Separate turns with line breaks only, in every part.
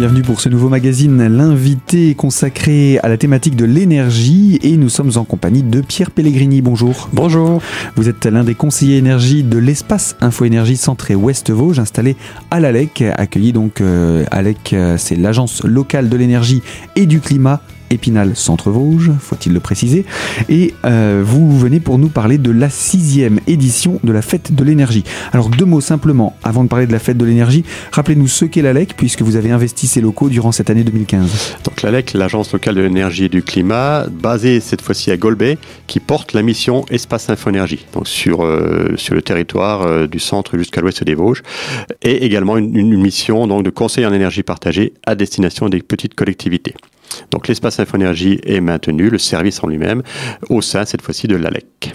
Bienvenue pour ce nouveau magazine, l'invité consacré à la thématique de l'énergie et nous sommes en compagnie de Pierre Pellegrini. Bonjour.
Bonjour.
Vous êtes l'un des conseillers énergie de l'espace Info Énergie Centré Ouest Vosges installé à l'ALEC, accueilli donc euh, ALEC, euh, c'est l'agence locale de l'énergie et du climat Épinal Centre Vosges, faut-il le préciser. Et euh, vous venez pour nous parler de la sixième édition de la fête de l'énergie. Alors deux mots simplement, avant de parler de la fête de l'énergie, rappelez-nous ce qu'est l'ALEC, puisque vous avez investi ces locaux durant cette année 2015.
Donc l'ALEC, l'agence locale de l'énergie et du climat, basée cette fois-ci à Golbet, qui porte la mission Espace Infoénergie, donc sur, euh, sur le territoire euh, du centre jusqu'à l'ouest des Vosges, et également une, une mission donc, de conseil en énergie partagée à destination des petites collectivités. Donc l'espace Infoénergie est maintenu, le service en lui-même, au sein cette fois-ci de l'ALEC.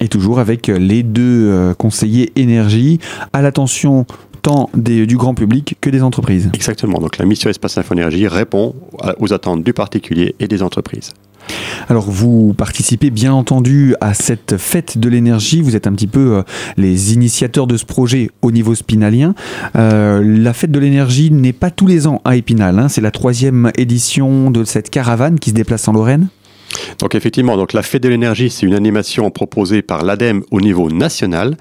Et toujours avec les deux euh, conseillers énergie à l'attention tant des, du grand public que des entreprises.
Exactement. Donc la mission Espace Infoénergie répond aux attentes du particulier et des entreprises.
Alors vous participez bien entendu à cette fête de l'énergie, vous êtes un petit peu euh, les initiateurs de ce projet au niveau spinalien. Euh, la fête de l'énergie n'est pas tous les ans à Épinal, hein. c'est la troisième édition de cette caravane qui se déplace en Lorraine.
Donc effectivement, la fête de l'énergie, c'est une animation proposée par l'ADEME au niveau national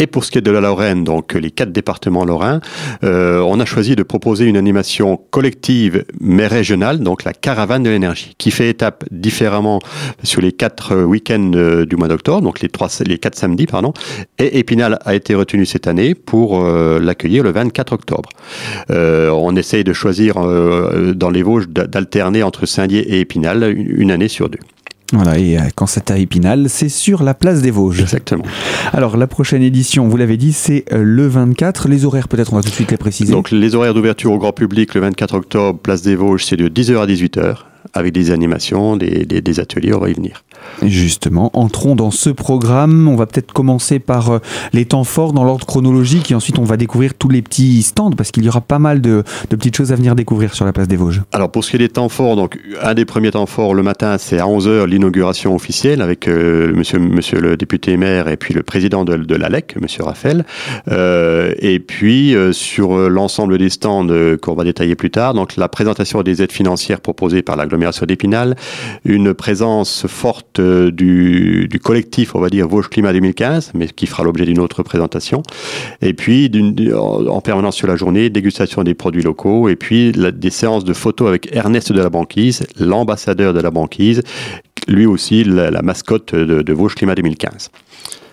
et pour ce qui est de la Lorraine, donc les quatre départements lorrains, euh, on a choisi de proposer une animation collective mais régionale, donc la caravane de l'énergie, qui fait étape différemment sur les quatre week-ends euh, du mois d'octobre, donc les trois, les quatre samedis, pardon. Et Épinal a été retenu cette année pour euh, l'accueillir le 24 octobre. Euh, on essaye de choisir euh, dans les Vosges d'alterner entre Saint-Dié et Épinal une année sur deux.
Voilà, et euh, quand c'est à Épinal, c'est sur la place des Vosges.
Exactement.
Alors, la prochaine édition, vous l'avez dit, c'est euh, le 24. Les horaires, peut-être, on va tout de suite les préciser.
Donc, les horaires d'ouverture au grand public, le 24 octobre, place des Vosges, c'est de 10h à 18h avec des animations, des, des, des, ateliers, on va y venir.
Justement, entrons dans ce programme. On va peut-être commencer par euh, les temps forts dans l'ordre chronologique et ensuite on va découvrir tous les petits stands parce qu'il y aura pas mal de, de, petites choses à venir découvrir sur la place des Vosges.
Alors pour ce qui est des temps forts, donc un des premiers temps forts le matin, c'est à 11h l'inauguration officielle avec euh, monsieur, monsieur le député maire et puis le président de, de l'ALEC, monsieur Raphaël. Euh, et puis euh, sur l'ensemble des stands qu'on va détailler plus tard, donc la présentation des aides financières proposées par l'agglomération d'Épinal, une présence forte du, du, collectif, on va dire, Vosges Climat 2015, mais qui fera l'objet d'une autre présentation. Et puis, en permanence sur la journée, dégustation des produits locaux, et puis des séances de photos avec Ernest de la Banquise, l'ambassadeur de la Banquise, lui aussi la, la mascotte de, de Vosges Climat 2015.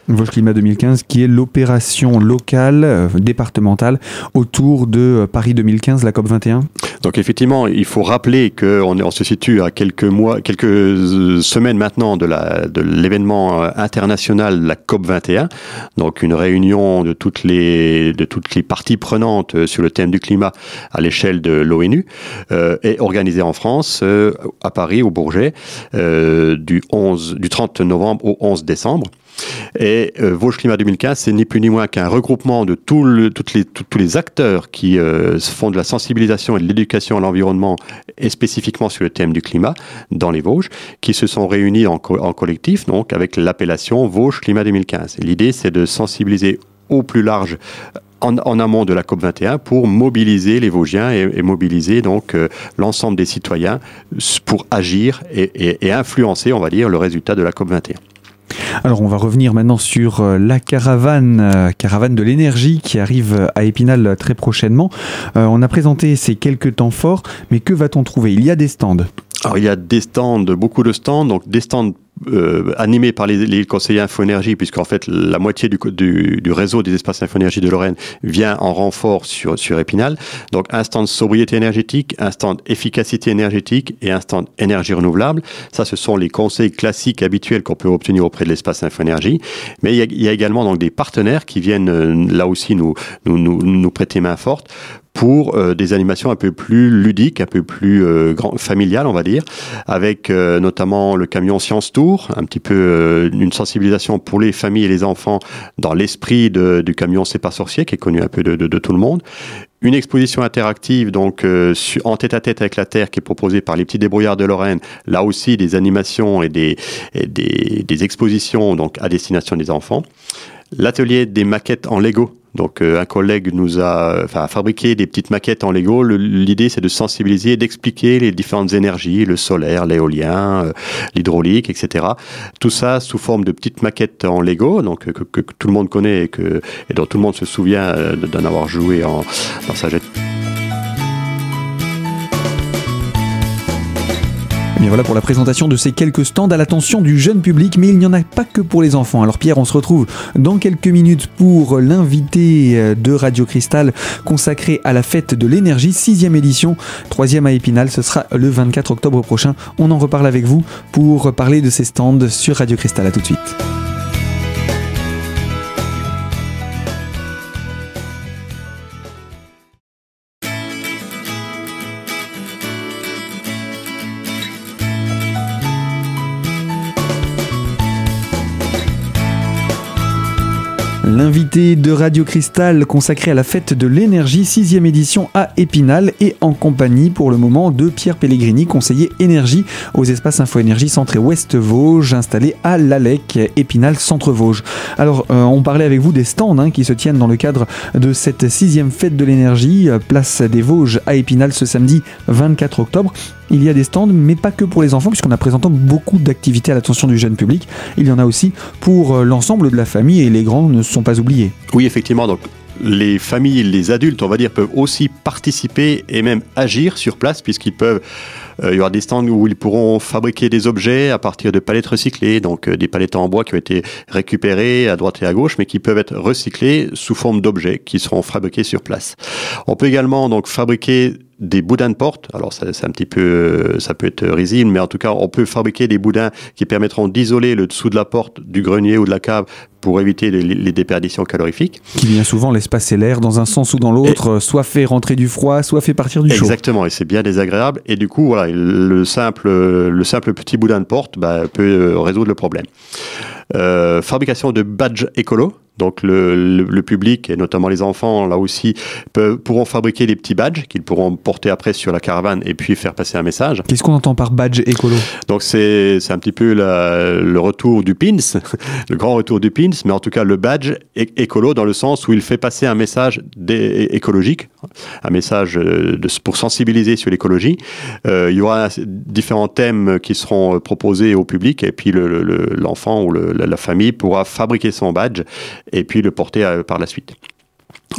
Vosges Climat 2015, qui est l'opération locale, euh, départementale, autour de euh, Paris 2015, la COP 21
Donc effectivement, il faut rappeler qu'on on se situe à quelques mois, quelques semaines maintenant de l'événement international, la COP 21, donc une réunion de toutes les, parties prenantes sur le thème du climat à l'échelle de l'ONU, euh, est organisée en France, euh, à Paris, au Bourget, euh, du, 11, du 30 novembre au 11 décembre. Et euh, Vosges Climat 2015, c'est ni plus ni moins qu'un regroupement de tous les acteurs qui euh, font de la sensibilisation et de l'éducation à l'environnement et spécifiquement sur le thème du climat dans les Vosges, qui se sont réunis en, co en collectif, donc avec l'appellation Vosges Climat 2015. L'idée, c'est de sensibiliser au plus large en, amont de la COP 21 pour mobiliser les Vosgiens et, mobiliser donc euh, l'ensemble des citoyens pour agir et, et, influencer, on va dire, le résultat de la COP 21.
Alors on va revenir maintenant sur euh, la caravane, euh, caravane de l'énergie qui arrive à Épinal très prochainement. Euh, on a présenté ces quelques temps forts, mais que va-t-on trouver? Il y a des stands.
Alors il y a des stands, beaucoup de stands, donc des stands euh, animé par les, les conseillers Infoénergie, puisqu'en fait la moitié du, du, du, réseau des espaces Infoénergie de Lorraine vient en renfort sur, sur Épinal. Donc un stand sobriété énergétique, un stand efficacité énergétique et un stand énergie renouvelable. Ça, ce sont les conseils classiques habituels qu'on peut obtenir auprès de l'espace Infoénergie. Mais il y, a, y, a, également donc des partenaires qui viennent euh, là aussi nous, nous, nous, nous prêter main forte pour euh, des animations un peu plus ludiques, un peu plus euh, grand, familiales, on va dire, avec euh, notamment le camion Science Tour, un petit peu une sensibilisation pour les familles et les enfants dans l'esprit du camion C'est pas sorcier, qui est connu un peu de, de, de tout le monde. Une exposition interactive, donc euh, en tête à tête avec la Terre, qui est proposée par les petits débrouillards de Lorraine. Là aussi, des animations et des, et des, des expositions donc à destination des enfants. L'atelier des maquettes en Lego Donc un collègue nous a fabriqué des petites maquettes en Lego. L'idée c'est de sensibiliser, d'expliquer les différentes énergies, le solaire, l'éolien, l'hydraulique, etc. Tout ça sous forme de petites maquettes en Lego, donc que, que tout le monde connaît et, et dont tout le monde se souvient d'en avoir joué en, dans sa jeune
Voilà pour la présentation de ces quelques stands à l'attention du jeune public, mais il n'y en a pas que pour les enfants. Alors Pierre, on se retrouve dans quelques minutes pour l'invité euh, de Radio Cristal consacré à la fête de l'énergie, sixième édition, troisième à Épinal. Ce sera le 24 octobre prochain. On en reparle avec vous pour parler de ces stands sur Radio Cristal. À tout de suite. L'invité de Radio Cristal consacré à la fête de l'énergie, sixième édition à Épinal et en compagnie pour le moment de Pierre Pellegrini, conseiller énergie aux espaces Info Énergie Centré Ouest Vosges, installé à l'ALEC, Épinal Centre Vosges. Alors, euh, on parlait avec vous des stands hein, qui se tiennent dans le cadre de cette sixième fête de l'énergie, euh, place des Vosges à Épinal ce samedi 24 octobre. Il y a des stands, mais pas que pour les enfants, puisqu'on a présenté beaucoup d'activités à l'attention du jeune public. Il y en a aussi pour euh, l'ensemble de la famille et les grands ne sont pas oubliés.
Oui, effectivement. Donc les familles, les adultes, on va dire, peuvent aussi participer et même agir sur place, puisqu'ils peuvent euh, il y aura des stands où ils pourront fabriquer des objets à partir de palettes recyclées, donc euh, des palettes en bois qui ont été récupérées à droite et à gauche, mais qui peuvent être recyclées sous forme d'objets qui seront fabriqués sur place. On peut également donc fabriquer des boudins de porte. Alors c'est un petit peu, ça peut être risible, mais en tout cas, on peut fabriquer des boudins qui permettront d'isoler le dessous de la porte du grenier ou de la cave pour éviter les, déperditions calorifiques.
Qui bien souvent laisse passer l'air dans un sens ou dans l'autre, soit fait rentrer du froid, soit fait partir du
chaud. Exactement, et c'est bien désagréable. Et du coup, voilà, le simple, le simple petit boudin de porte bah, peut euh, résoudre le problème. Euh, fabrication de badges écolo. Donc le, le, public et notamment les enfants là aussi peuvent, pourront fabriquer des petits badges qu'ils pourront porter après sur la caravane et puis faire passer un message.
Qu'est-ce qu'on entend par badge écolo?
Donc c'est un petit peu la, le retour du pins, le grand retour du pins, mais en tout cas le badge écolo dans le sens où il fait passer un message écologique, un message de, pour sensibiliser sur l'écologie. Euh, il y aura différents thèmes qui seront proposés au public et puis l'enfant ou la famille pourra fabriquer son badge et puis le porter euh, par la suite.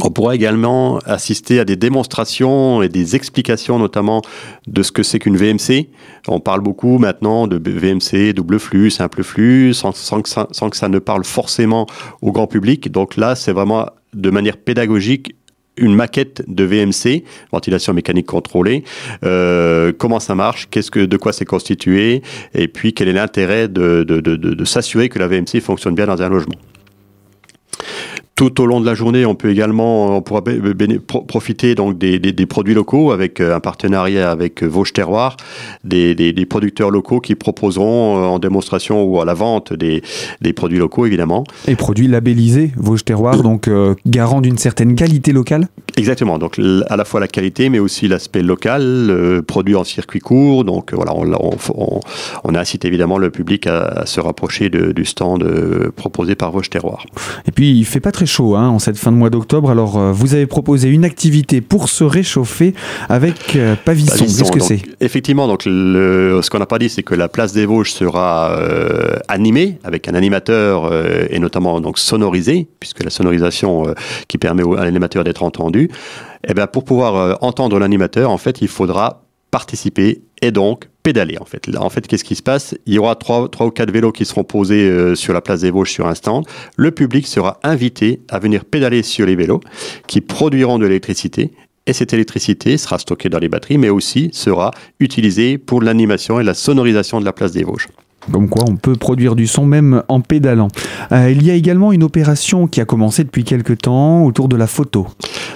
On pourra également assister à des démonstrations et des explications notamment de ce que c'est qu'une VMC. On parle beaucoup maintenant de VMC, double flux, simple flux, sans, que ça, ne parle forcément au grand public. Donc là, c'est vraiment de manière pédagogique une maquette de VMC, ventilation mécanique contrôlée, euh, comment ça marche, qu'est-ce que, de quoi c'est constitué, et puis quel est l'intérêt de s'assurer que la VMC fonctionne bien dans un logement? Tout au long de la journée, on peut également on pourra profiter donc des, des, des, produits locaux avec euh, un partenariat avec Vosges Terroir, des, des, producteurs locaux qui proposeront euh, en démonstration ou à la vente des, produits locaux évidemment.
Et produits labellisés Vosges Terroir, donc euh, garant d'une certaine qualité locale?
Exactement, donc à la fois la qualité mais aussi l'aspect local, produit en circuit court, donc voilà, on, on, on, incite évidemment le public à, se rapprocher de, du stand proposé par Vosges Terroir.
Et puis il fait pas très chaud hein, en cette fin de mois d'octobre. Alors, euh, vous avez proposé une activité pour se réchauffer avec euh, Pavisson. Qu'est-ce que c'est?
Effectivement, donc le, ce qu'on n'a pas dit, c'est que la place des Vosges sera euh, animée avec un animateur et notamment donc sonorisé, puisque la sonorisation qui permet à l'animateur d'être entendu. Et eh bien, pour pouvoir entendre l'animateur, en fait, il faudra participer et donc pédaler en fait. en fait, qu'est-ce qui se passe? Il y aura trois, trois ou quatre vélos qui seront posés euh, sur la place des Vosges sur un stand. Le public sera invité à venir pédaler sur les vélos qui produiront de l'électricité et cette électricité sera stockée dans les batteries, mais aussi sera utilisée pour l'animation et la sonorisation de la place des Vosges.
Comme quoi, on peut produire du son même en pédalant. Euh, il y a également une opération qui a commencé depuis quelques temps autour de la photo.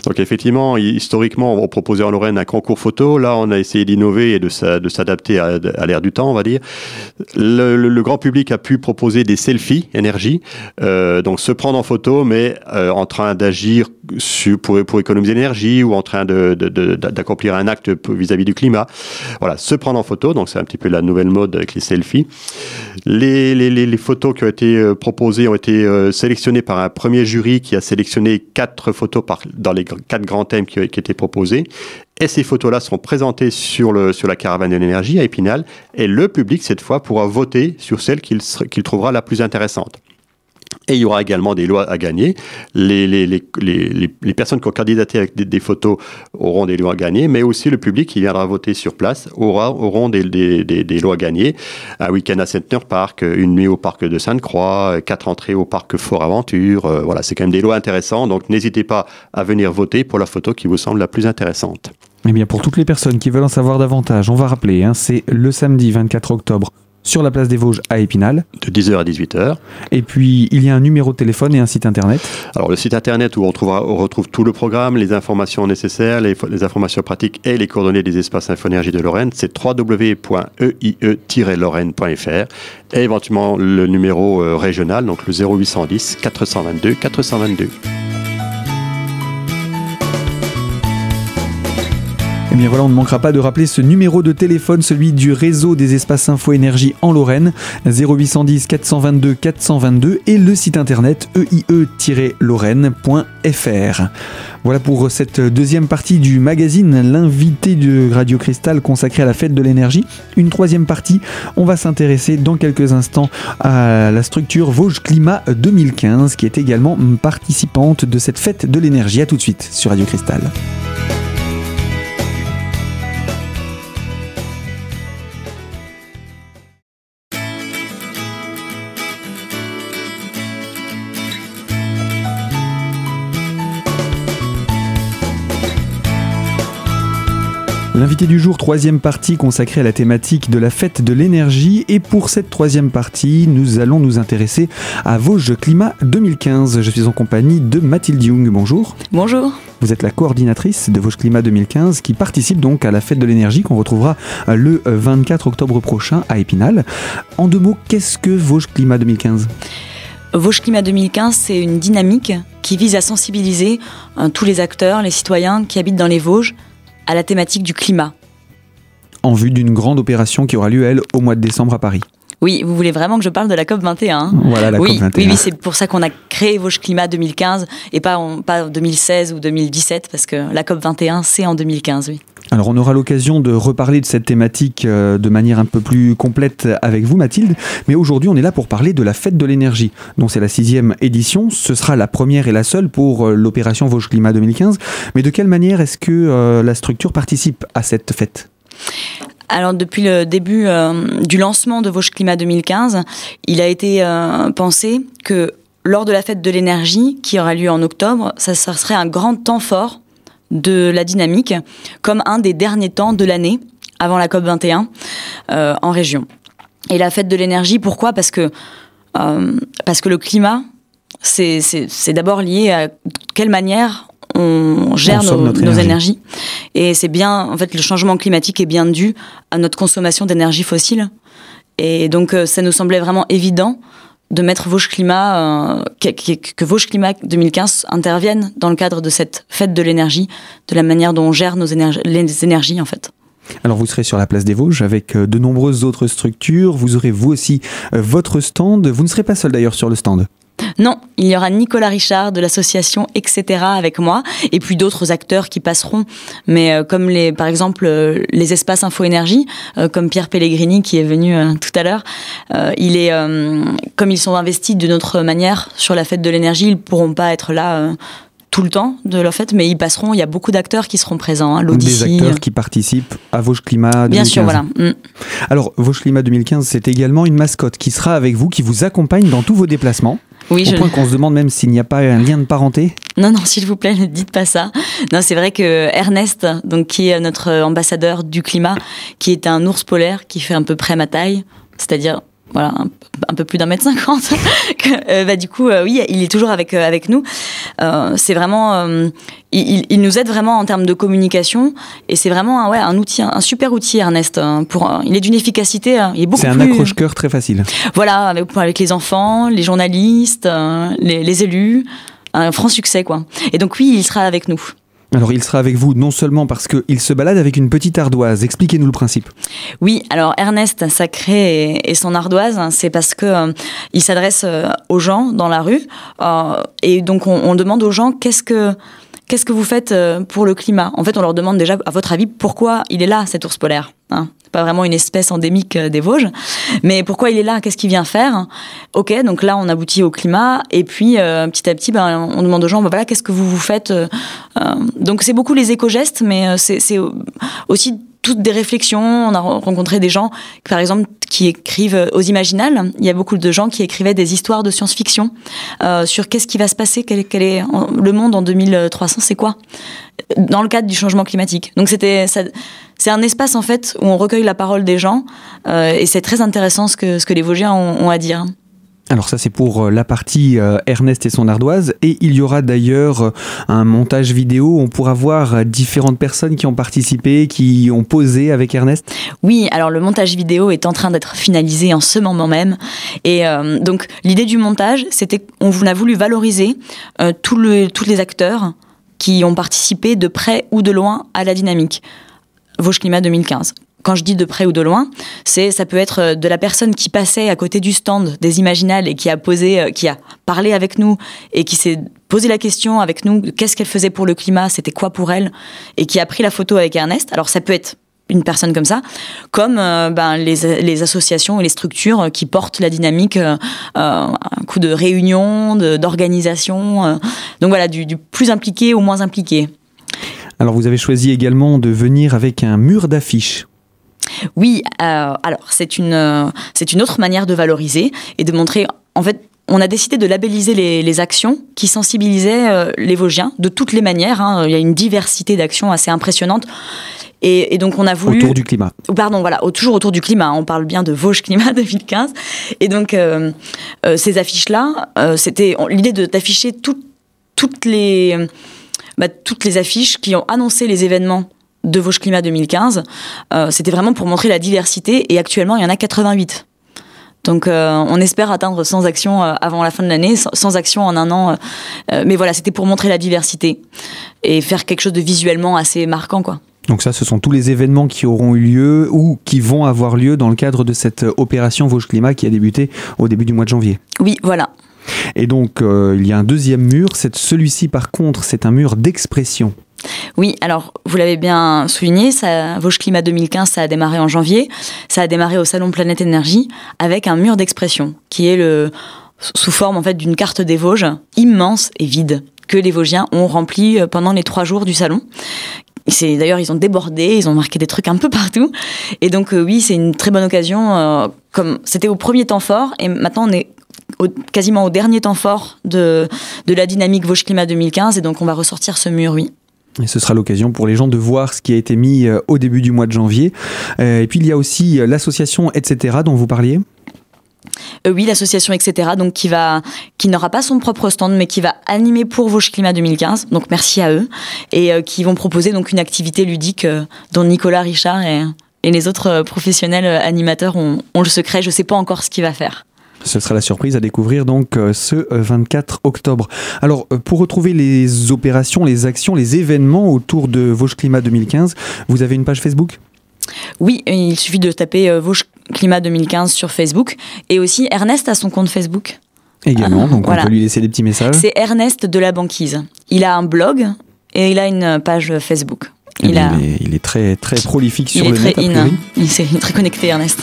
Donc effectivement, historiquement, on proposait en Lorraine un concours photo. Là, on a essayé d'innover et de s'adapter à, l'ère du temps, on va dire. Le, grand public a pu proposer des selfies énergie, euh, donc se prendre en photo, mais euh, en train d'agir pour, économiser l'énergie ou en train d'accomplir un acte vis-à-vis -vis du climat. Voilà, se prendre en photo, donc c'est un petit peu la nouvelle mode avec les selfies. Les, photos qui ont été proposées ont été sélectionnées par un premier jury qui a sélectionné quatre photos par, dans les quatre grands thèmes qui, étaient proposés. Et ces photos-là seront présentées sur la caravane de l'énergie à Épinal. Et le public, cette fois, pourra voter sur celle qu'il trouvera la plus intéressante. Et il y aura également des lois à gagner. Les, les, les, les personnes qui ont candidaté avec des, photos auront des lois à gagner, mais aussi le public qui viendra voter sur place aura, auront des, des, des, lois à gagner. Un week-end à Center Park, une nuit au parc de Sainte-Croix, quatre entrées au parc Fort Aventure. Euh, voilà, c'est quand même des lois intéressantes. Donc n'hésitez pas à venir voter pour la photo qui vous semble la plus intéressante.
Eh bien, pour toutes les personnes qui veulent en savoir davantage, on va rappeler, hein, c'est le samedi 24 octobre sur la place des Vosges à Épinal.
De 10h à 18h.
Et puis, il y a un numéro de téléphone et un site internet.
Alors, le site internet où on, on retrouve tout le programme, les informations nécessaires, les, informations pratiques et les coordonnées des espaces Infoénergie de Lorraine, c'est www.eie-lorraine.fr et éventuellement le numéro euh, régional, donc le 0810 422 422.
Voilà, on ne manquera pas de rappeler ce numéro de téléphone, celui du réseau des espaces Info Énergie en Lorraine, 0810 422 422 et le site internet eie-lorraine.fr. Voilà pour cette deuxième partie du magazine, l'invité de Radio Cristal consacré à la fête de l'énergie. Une troisième partie, on va s'intéresser dans quelques instants à la structure Vosges Climat 2015 qui est également participante de cette fête de l'énergie. A tout de suite sur Radio Cristal. L'invité du jour, troisième partie consacrée à la thématique de la fête de l'énergie. Et pour cette troisième partie, nous allons nous intéresser à Vosges Climat 2015. Je suis en compagnie de Mathilde Young. Bonjour.
Bonjour.
Vous êtes la coordinatrice de Vosges Climat 2015 qui participe donc à la fête de l'énergie qu'on retrouvera le 24 octobre prochain à Épinal. En deux mots, qu'est-ce que Vosges Climat 2015
Vosges Climat 2015, c'est une dynamique qui vise à sensibiliser euh, tous les acteurs, les citoyens qui habitent dans les Vosges à la thématique du climat.
En vue d'une grande opération qui aura lieu, elle, au mois de décembre à Paris.
Oui, vous voulez vraiment que je parle de la COP 21
Voilà, la
oui,
COP 21.
Oui, oui c'est pour ça qu'on a créé Vosges Climat 2015 et pas en, pas 2016 ou 2017, parce que la COP 21, c'est en 2015, oui.
Alors on aura l'occasion de reparler de cette thématique euh, de manière un peu plus complète avec vous Mathilde, mais aujourd'hui on est là pour parler de la fête de l'énergie, dont c'est la sixième édition, ce sera la première et la seule pour euh, l'opération Vosges Climat 2015, mais de quelle manière est-ce que euh, la structure participe à cette fête?
Alors depuis le début du lancement de Vosges Climat 2015, il a été pensé que lors de la fête de l'énergie qui aura lieu en octobre, ça serait un grand temps fort de la dynamique comme un des derniers temps de l'année avant la COP 21 euh, en région. Et la fête de l'énergie, pourquoi? Parce que euh, parce que le climat, c'est d'abord lié à quelle manière on gère nos, énergies. Et c'est bien, en fait, le changement climatique est bien dû à notre consommation d'énergie fossile. Et donc, euh, ça nous semblait vraiment évident de mettre Vosges Climat, euh, que, que, Vosges Climat 2015 intervienne dans le cadre de cette fête de l'énergie, de la manière dont on gère nos énergies, les énergies en fait.
Alors vous serez sur la place des Vosges avec euh, de nombreuses autres structures, vous aurez vous aussi votre stand, vous ne serez pas seul d'ailleurs sur le stand.
Non, il y aura Nicolas Richard de l'association Etc. avec moi, et puis d'autres acteurs qui passeront, mais euh, comme les, par exemple euh, les espaces Info Énergie, euh, comme Pierre Pellegrini qui est venu tout à l'heure. il est, comme ils sont investis d'une autre manière sur la fête de l'énergie, ils pourront pas être là tout le temps de leur fête, mais ils passeront. Il y a beaucoup d'acteurs qui seront présents. Hein,
Des acteurs qui participent à Vosges Climat 2015.
Bien sûr, voilà. Mm.
Alors, Vosges Climat 2015, c'est également une mascotte qui sera avec vous, qui vous accompagne dans tous vos déplacements.
Oui,
Au je... point qu'on se demande même s'il n'y a pas un lien de parenté.
Non, non, s'il vous plaît, ne dites pas ça. Non, c'est vrai que Ernest, donc qui est notre ambassadeur du climat, qui est un ours polaire qui fait à peu près ma taille, c'est-à-dire voilà, un, peu plus d'un mètre cinquante. Euh, bah, du coup, euh, oui, il est toujours avec, euh, avec nous. c'est vraiment, il, il, nous aide vraiment en termes de communication et c'est vraiment un, ouais, un outil, un super outil, Ernest. Pour, il est d'une efficacité, il est beaucoup
C'est un accroche-cœur très facile.
Voilà, avec, avec, les enfants, les journalistes, les, les élus, un franc succès, quoi. Et donc oui, il sera avec nous.
Alors il sera avec vous non seulement parce qu'il se balade avec une petite ardoise. Expliquez-nous le principe.
Oui, alors Ernest Sacré et, son ardoise, c'est parce que euh, il s'adresse euh, aux gens dans la rue euh, et donc on, demande aux gens qu'est-ce que qu'est-ce que vous faites pour le climat En fait, on leur demande déjà, à votre avis, pourquoi il est là cet ours polaire hein pas vraiment une espèce endémique des Vosges. Mais pourquoi il est là Qu'est-ce qu'il vient faire Ok, donc là on aboutit au climat et puis petit à petit, ben, on demande aux gens, ben, voilà, qu'est-ce que vous vous faites Donc c'est beaucoup les éco-gestes, mais c'est aussi toutes des réflexions. On a rencontré des gens, par exemple, qui écrivent aux Imaginales. Il y a beaucoup de gens qui écrivaient des histoires de science-fiction sur qu'est-ce qui va se passer, quel, est le monde en 2300, c'est quoi dans le cadre du changement climatique. Donc c'était c'est un espace en fait où on recueille la parole des gens euh, et c'est très intéressant ce que ce que les Vosgiens ont, à dire.
Alors ça c'est pour euh, la partie euh, Ernest et son ardoise et il y aura d'ailleurs un montage vidéo, on pourra voir différentes personnes qui ont participé, qui ont posé avec Ernest.
Oui, alors le montage vidéo est en train d'être finalisé en ce moment même et donc l'idée du montage c'était on a voulu valoriser tous les acteurs qui ont participé de près ou de loin à la dynamique. Vosges Climat 2015 quand je dis de près ou de loin, c'est ça peut être euh, de la personne qui passait à côté du stand des Imaginales et qui a posé, euh, qui a parlé avec nous et qui s'est posé la question avec nous qu'est-ce qu'elle faisait pour le climat, c'était quoi pour elle et qui a pris la photo avec Ernest. Alors ça peut être une personne comme ça, comme euh, ben, les, associations et les structures qui portent la dynamique, un coup de réunion, d'organisation, donc voilà, du, plus impliqué au moins impliqué.
Alors vous avez choisi également de venir avec un mur d'affiches.
Oui, alors c'est une, c'est une autre manière de valoriser et de montrer, en fait, on a décidé de labelliser les, actions qui sensibilisaient les Vosgiens de toutes les manières. Hein. Il y a une diversité d'actions assez impressionnante. Et, donc on a voulu
autour du climat.
Pardon, voilà, toujours autour du climat. On parle bien de Vosges Climat 2015. Et donc euh, euh, ces affiches-là, euh, c'était l'idée d'afficher toutes les bah, toutes les affiches qui ont annoncé les événements de Vosges Climat 2015. c'était vraiment pour montrer la diversité. Et actuellement, il y en a 88. Donc on espère atteindre 100 actions avant la fin de l'année, 100 actions en un an. mais voilà, c'était pour montrer la diversité et faire quelque chose de visuellement assez marquant, quoi.
Donc ça, ce sont tous les événements qui auront eu lieu ou qui vont avoir lieu dans le cadre de cette opération Vosges Climat qui a débuté au début du mois de janvier.
Oui, voilà.
Et donc, euh, il y a un deuxième mur. Celui-ci, par contre, c'est un mur d'expression.
Oui, alors vous l'avez bien souligné, ça, Vosges Climat 2015, ça a démarré en janvier. Ça a démarré au Salon Planète Énergie avec un mur d'expression qui est sous forme en fait d'une carte des Vosges immense et vide que les Vosgiens ont rempli euh, pendant les trois jours du salon, c'est d'ailleurs ils ont débordé, ils ont marqué des trucs un peu partout. Et donc euh, oui, c'est une très bonne occasion. Euh, comme c'était au premier temps fort et maintenant on est quasiment au dernier temps fort de, de la dynamique Vosges Climat 2015 et donc on va ressortir ce mur, oui.
Et ce sera l'occasion pour les gens de voir ce qui a été mis euh, au début du mois de janvier. et puis il y a aussi l'association etc. dont vous parliez.
Euh, oui, l'association, etc. Donc qui va, qui n'aura pas son propre stand, mais qui va animer pour Vosges Climat 2015. Donc merci à eux et euh, qui vont proposer donc une activité ludique euh, dont Nicolas Richard et, les autres professionnels animateurs ont, ont le secret. Je ne sais pas encore ce qu'il va faire.
Ce sera la surprise à découvrir donc ce 24 octobre. Alors pour retrouver les opérations, les actions, les événements autour de Vosges Climat 2015, vous avez une page Facebook?
Oui, il suffit de taper euh, Vosges Climat 2015 sur Facebook. Et aussi, Ernest a son compte Facebook.
Également, donc on peut lui laisser des petits messages.
C'est Ernest de la banquise. Il a un blog et il a une page Facebook.
Eh il, est, très, très prolifique sur
le
net.
In, il est très connecté, Ernest.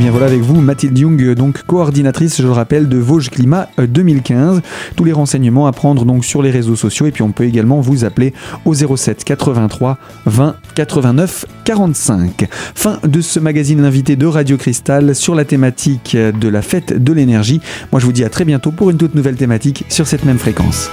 Bien voilà avec vous Mathilde Jung, donc coordinatrice, je le rappelle, de Vosges Climat 2015. Euh, Tous les renseignements à prendre donc sur les réseaux sociaux et puis on peut également vous appeler au 07 83 20 89 45. Fin de ce magazine invité de Radio Cristal sur la thématique de la fête de l'énergie. Moi je vous dis à très bientôt pour une toute nouvelle thématique sur cette même fréquence.